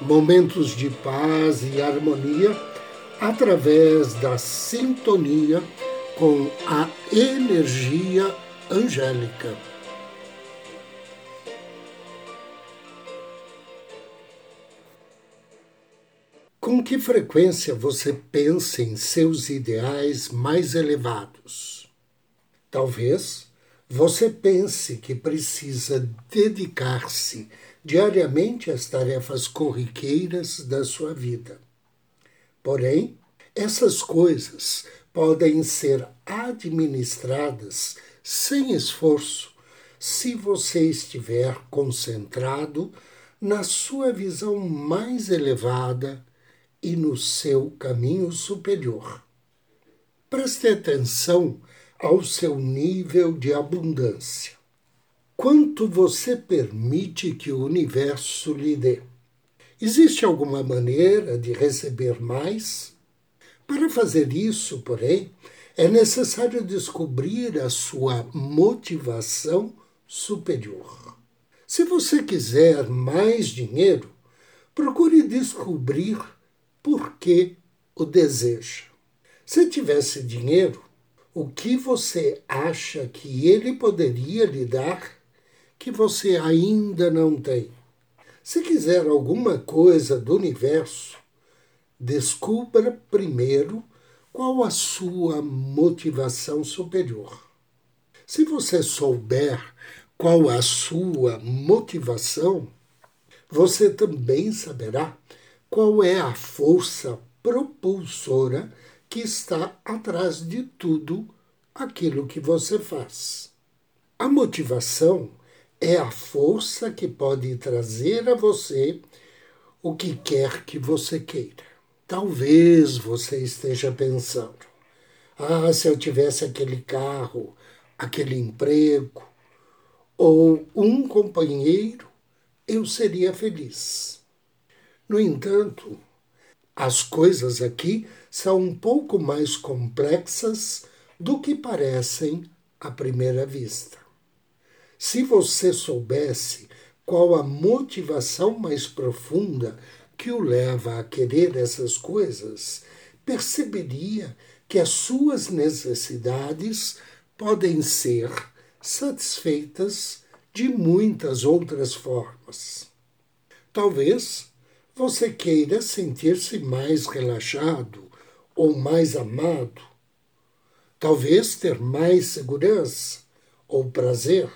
momentos de paz e harmonia através da sintonia com a energia angélica. Com que frequência você pensa em seus ideais mais elevados? Talvez você pense que precisa dedicar-se diariamente as tarefas corriqueiras da sua vida. Porém, essas coisas podem ser administradas sem esforço se você estiver concentrado na sua visão mais elevada e no seu caminho superior. Preste atenção ao seu nível de abundância quanto você permite que o universo lhe dê. Existe alguma maneira de receber mais? Para fazer isso, porém, é necessário descobrir a sua motivação superior. Se você quiser mais dinheiro, procure descobrir por que o deseja. Se tivesse dinheiro, o que você acha que ele poderia lhe dar que você ainda não tem. Se quiser alguma coisa do universo, descubra primeiro qual a sua motivação superior. Se você souber qual a sua motivação, você também saberá qual é a força propulsora que está atrás de tudo aquilo que você faz. A motivação é a força que pode trazer a você o que quer que você queira. Talvez você esteja pensando: ah, se eu tivesse aquele carro, aquele emprego ou um companheiro, eu seria feliz. No entanto, as coisas aqui são um pouco mais complexas do que parecem à primeira vista. Se você soubesse qual a motivação mais profunda que o leva a querer essas coisas, perceberia que as suas necessidades podem ser satisfeitas de muitas outras formas. Talvez você queira sentir-se mais relaxado ou mais amado, talvez ter mais segurança ou prazer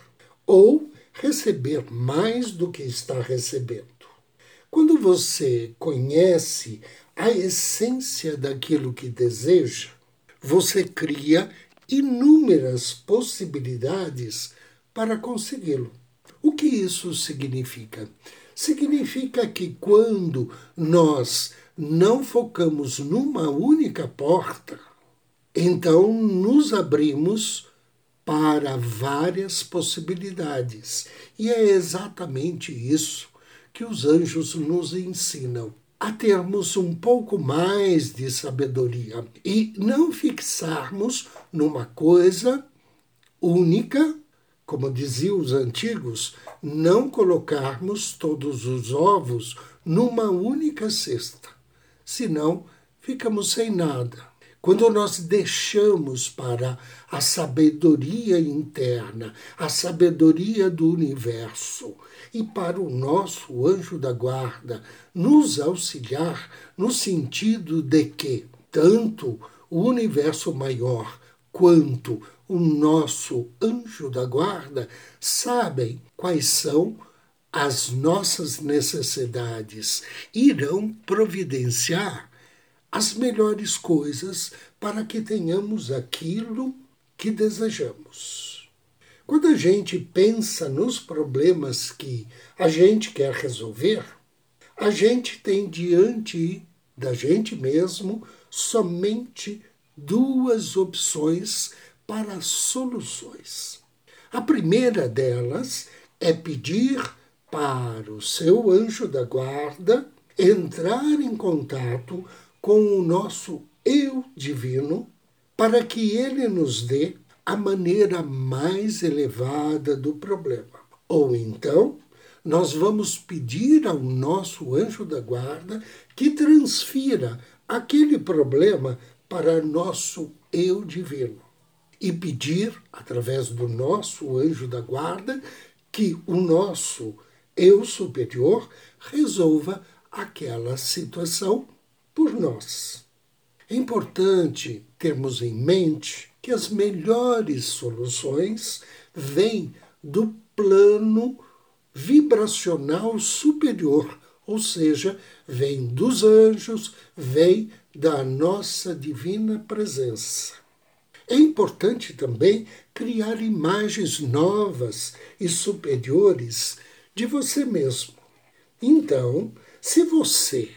ou receber mais do que está recebendo. Quando você conhece a essência daquilo que deseja, você cria inúmeras possibilidades para consegui-lo. O que isso significa? Significa que quando nós não focamos numa única porta, então nos abrimos para várias possibilidades. E é exatamente isso que os anjos nos ensinam. A termos um pouco mais de sabedoria e não fixarmos numa coisa única, como diziam os antigos, não colocarmos todos os ovos numa única cesta, senão ficamos sem nada. Quando nós deixamos para a sabedoria interna, a sabedoria do universo e para o nosso anjo da guarda nos auxiliar no sentido de que tanto o universo maior quanto o nosso anjo da guarda sabem quais são as nossas necessidades, irão providenciar as melhores coisas para que tenhamos aquilo que desejamos. Quando a gente pensa nos problemas que a gente quer resolver, a gente tem diante da gente mesmo somente duas opções para soluções. A primeira delas é pedir para o seu anjo da guarda entrar em contato com o nosso eu divino para que ele nos dê a maneira mais elevada do problema. Ou então, nós vamos pedir ao nosso anjo da guarda que transfira aquele problema para nosso eu divino e pedir, através do nosso anjo da guarda, que o nosso eu superior resolva aquela situação por nós. É importante termos em mente que as melhores soluções vêm do plano vibracional superior, ou seja, vem dos anjos, vem da nossa divina presença. É importante também criar imagens novas e superiores de você mesmo. Então, se você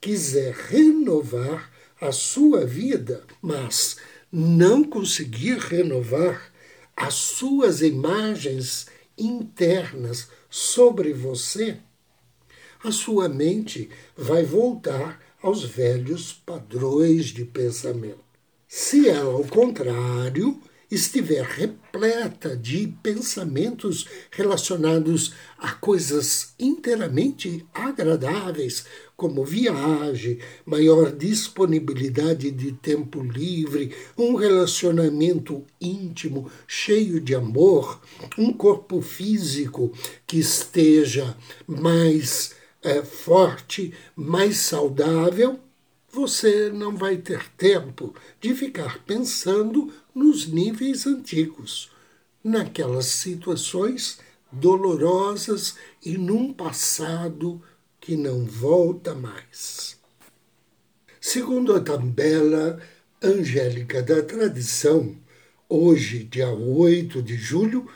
quiser renovar a sua vida, mas não conseguir renovar as suas imagens internas sobre você, a sua mente vai voltar aos velhos padrões de pensamento. Se ela, ao contrário, estiver repleta de pensamentos relacionados a coisas inteiramente agradáveis, como viagem, maior disponibilidade de tempo livre, um relacionamento íntimo cheio de amor, um corpo físico que esteja mais é, forte, mais saudável, você não vai ter tempo de ficar pensando nos níveis antigos, naquelas situações dolorosas e num passado que não volta mais. Segundo a tabela angélica da tradição, hoje, dia 8 de julho,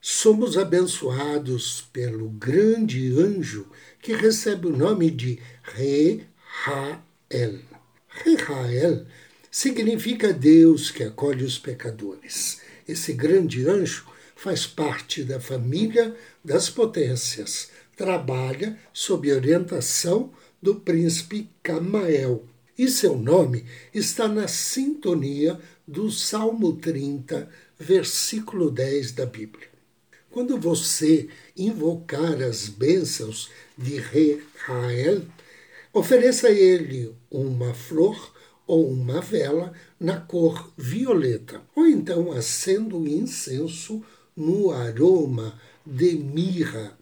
somos abençoados pelo grande anjo que recebe o nome de Re-Ha El. Rehael significa Deus que acolhe os pecadores. Esse grande anjo faz parte da família das potências, trabalha sob orientação do príncipe Camael. E seu nome está na sintonia do Salmo 30, versículo 10 da Bíblia. Quando você invocar as bênçãos de Rehael, Ofereça a ele uma flor ou uma vela na cor violeta, ou então acenda o incenso no aroma de mirra.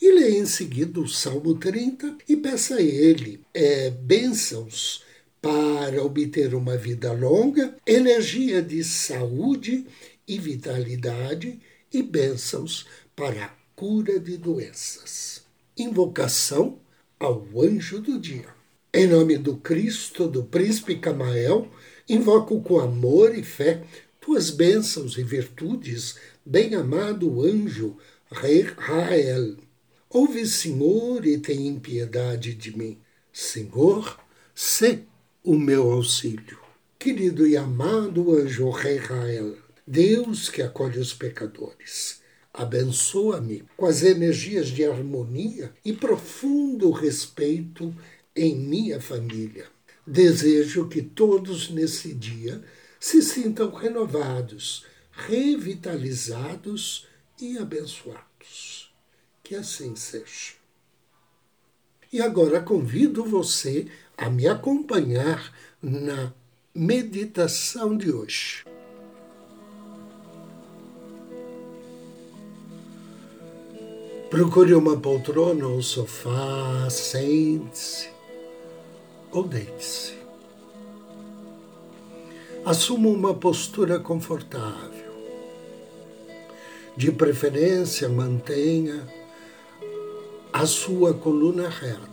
E leia em seguida o Salmo 30 e peça a ele é, bênçãos para obter uma vida longa, energia de saúde e vitalidade e bênçãos para a cura de doenças. Invocação ao anjo do dia. Em nome do Cristo, do príncipe Camael, invoco com amor e fé tuas bênçãos e virtudes, bem-amado anjo Rei Rael. Ouve, Senhor, e tem piedade de mim. Senhor, sê o meu auxílio. Querido e amado anjo Rei Rael, Deus que acolhe os pecadores abençoa-me com as energias de harmonia e profundo respeito em minha família. Desejo que todos nesse dia se sintam renovados, revitalizados e abençoados. Que assim seja. E agora convido você a me acompanhar na meditação de hoje. Procure uma poltrona ou sofá, sente-se ou deite-se. Assuma uma postura confortável. De preferência, mantenha a sua coluna reta.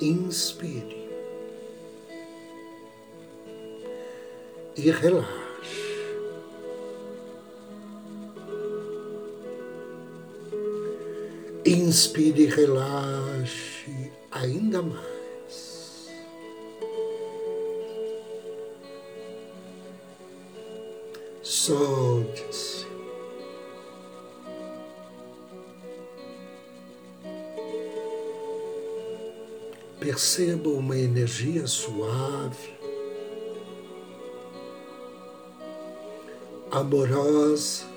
Inspire e relaxe. Inspire e relaxe ainda mais. Solte-se. Perceba uma energia suave, amorosa,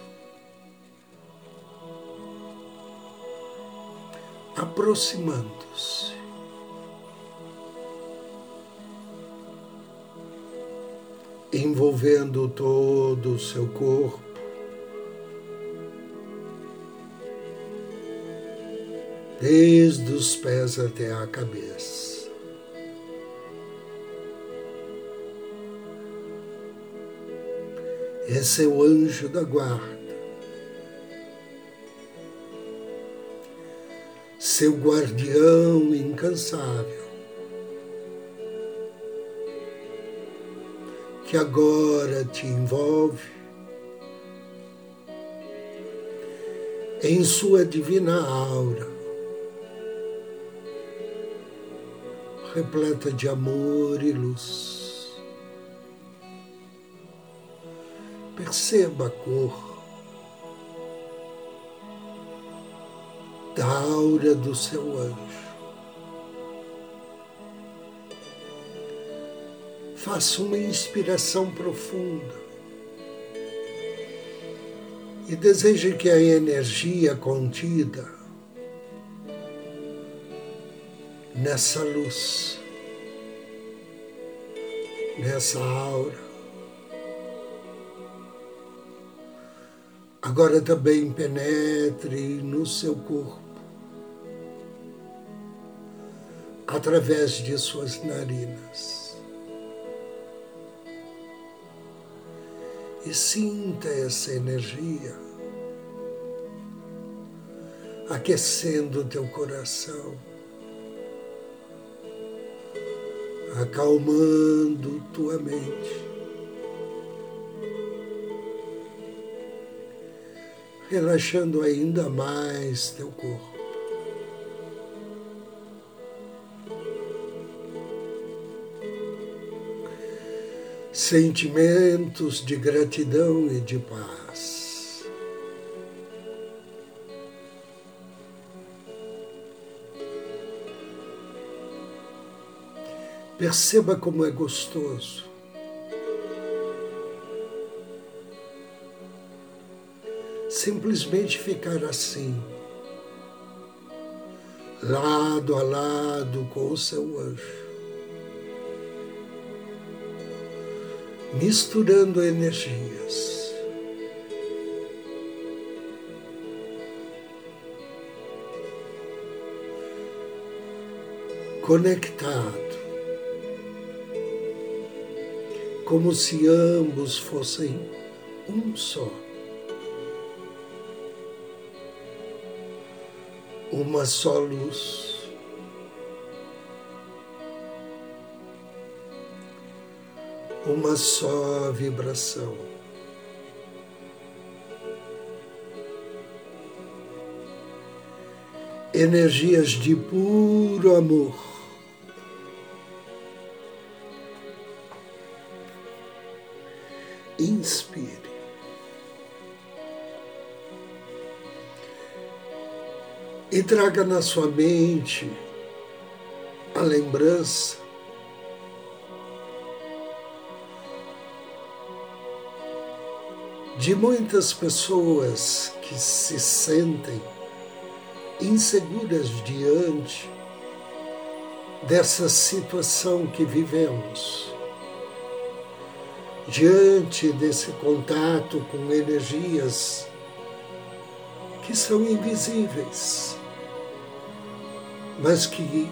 aproximando-se. Envolvendo todo o seu corpo, desde os pés até a cabeça. Esse é o anjo da guarda. Seu guardião incansável, que agora te envolve em sua divina aura, repleta de amor e luz. Perceba a cor da aura do seu anjo. Faça uma inspiração profunda e deseje que a energia contida nessa luz, nessa aura, agora também penetre no seu corpo através de suas narinas. E sinta essa energia aquecendo o teu coração, acalmando tua mente. Relaxando ainda mais teu corpo. sentimentos de gratidão e de paz. Perceba como é gostoso. Simplesmente ficar assim, lado a lado com o seu anjo. misturando energias. Conectado, como se ambos fossem um só. Uma só luz. uma só vibração. Energias de puro amor. Inspire. E traga na sua mente a lembrança de muitas pessoas que se sentem inseguras diante dessa situação que vivemos, diante desse contato com energias que são invisíveis, mas que,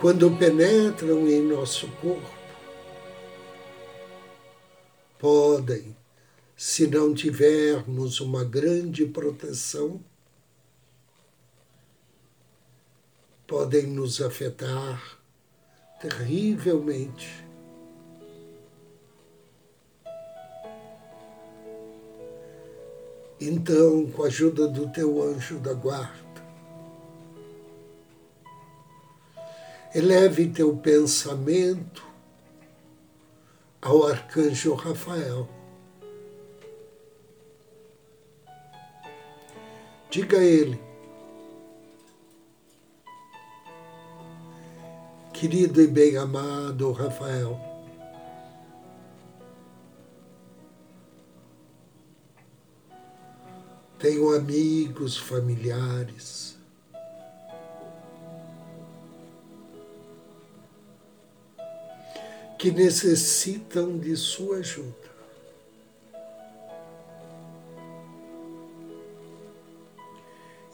quando penetram em nosso corpo, podem se não tivermos uma grande proteção, podem nos afetar terrivelmente. Então, com a ajuda do teu anjo da guarda, eleve teu pensamento ao arcanjo Rafael. Diga a ele, querido e bem-amado Rafael, tenho amigos, familiares, que necessitam de sua ajuda.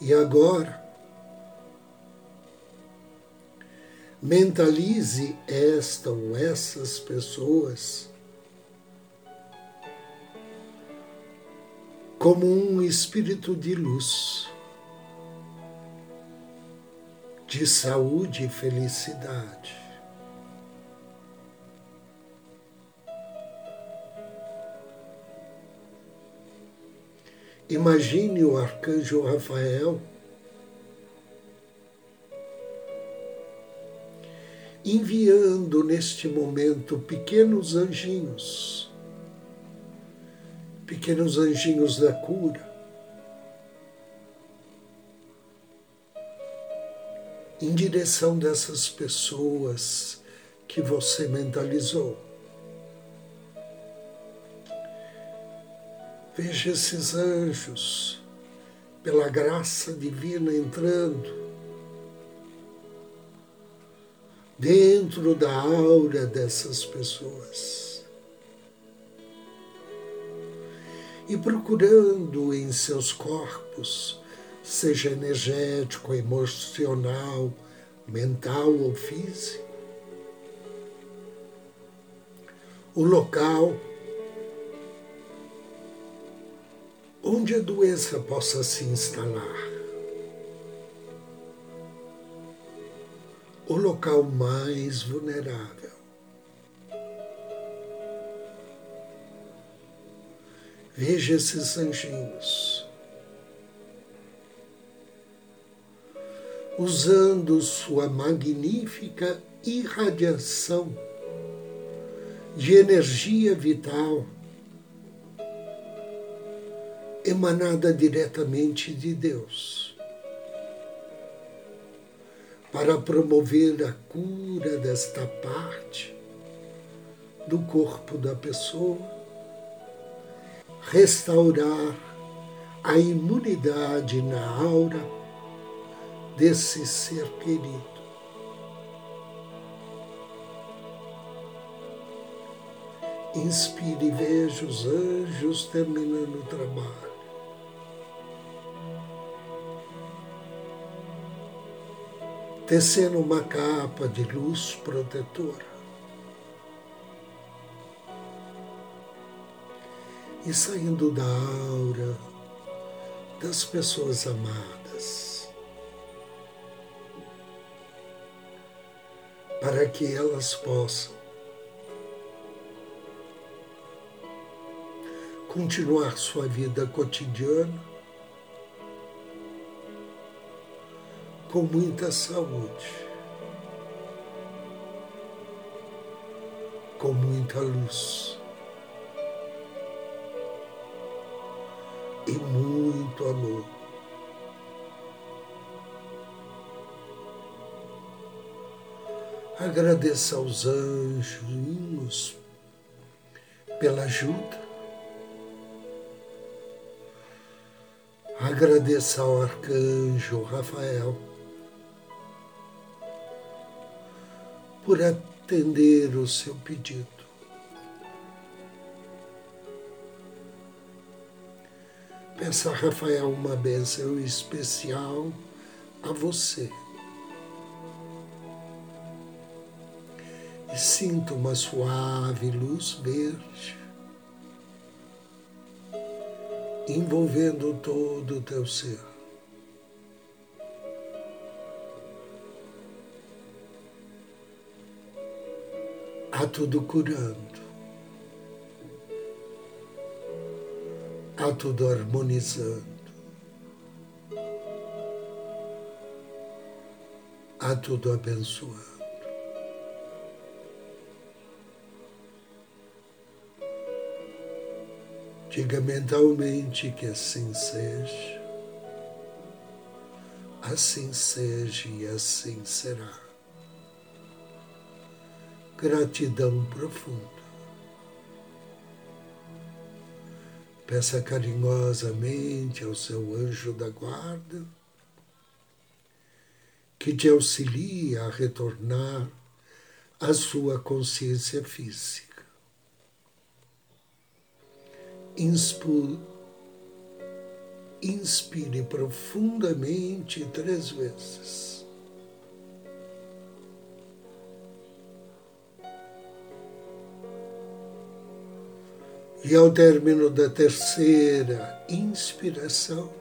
E agora, mentalize esta ou essas pessoas como um espírito de luz, de saúde e felicidade. Imagine o arcanjo Rafael. Enviando neste momento pequenos anjinhos, pequenos anjinhos da cura, em direção dessas pessoas que você mentalizou. Veja esses anjos, pela graça divina, entrando dentro da aura dessas pessoas. E procurando em seus corpos, seja energético, emocional, mental ou físico, o local onde a doença possa se instalar. O local mais vulnerável. Veja esses anjinhos. Usando sua magnífica irradiação de energia vital emanada diretamente de Deus, para promover a cura desta parte do corpo da pessoa, restaurar a imunidade na aura desse ser querido. Inspire e veja os anjos terminando o trabalho. Tecendo uma capa de luz protetora. E saindo da aura das pessoas amadas, para que elas possam continuar sua vida cotidiana com muita saúde, com muita luz e muito amor. Agradeça aos anjos pela ajuda. Agradeça ao arcanjo Rafael por atender o seu pedido. Peça a Rafael uma bênção especial a você. E sinta uma suave luz verde envolvendo todo o teu ser. A tudo curando, a tudo harmonizando, a tudo abençoando. Diga mentalmente que assim seja, assim seja e assim será. Gratidão profunda. Peça carinhosamente ao seu anjo da guarda que te auxilie a retornar à sua consciência física. Inspire, inspire profundamente três vezes. E ao término da terceira inspiração,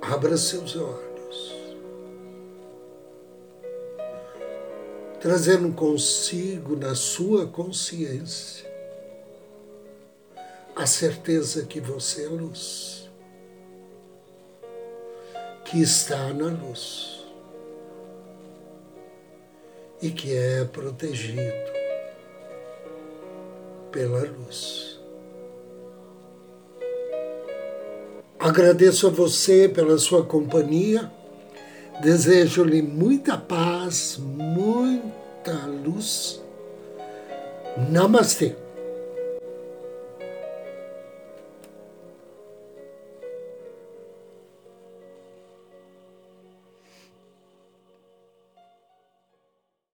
abra seus olhos, trazendo consigo na sua consciência a certeza que você é luz, que está na luz e que é protegido pela luz. Agradeço a você pela sua companhia. Desejo-lhe muita paz, muita luz. Namastê.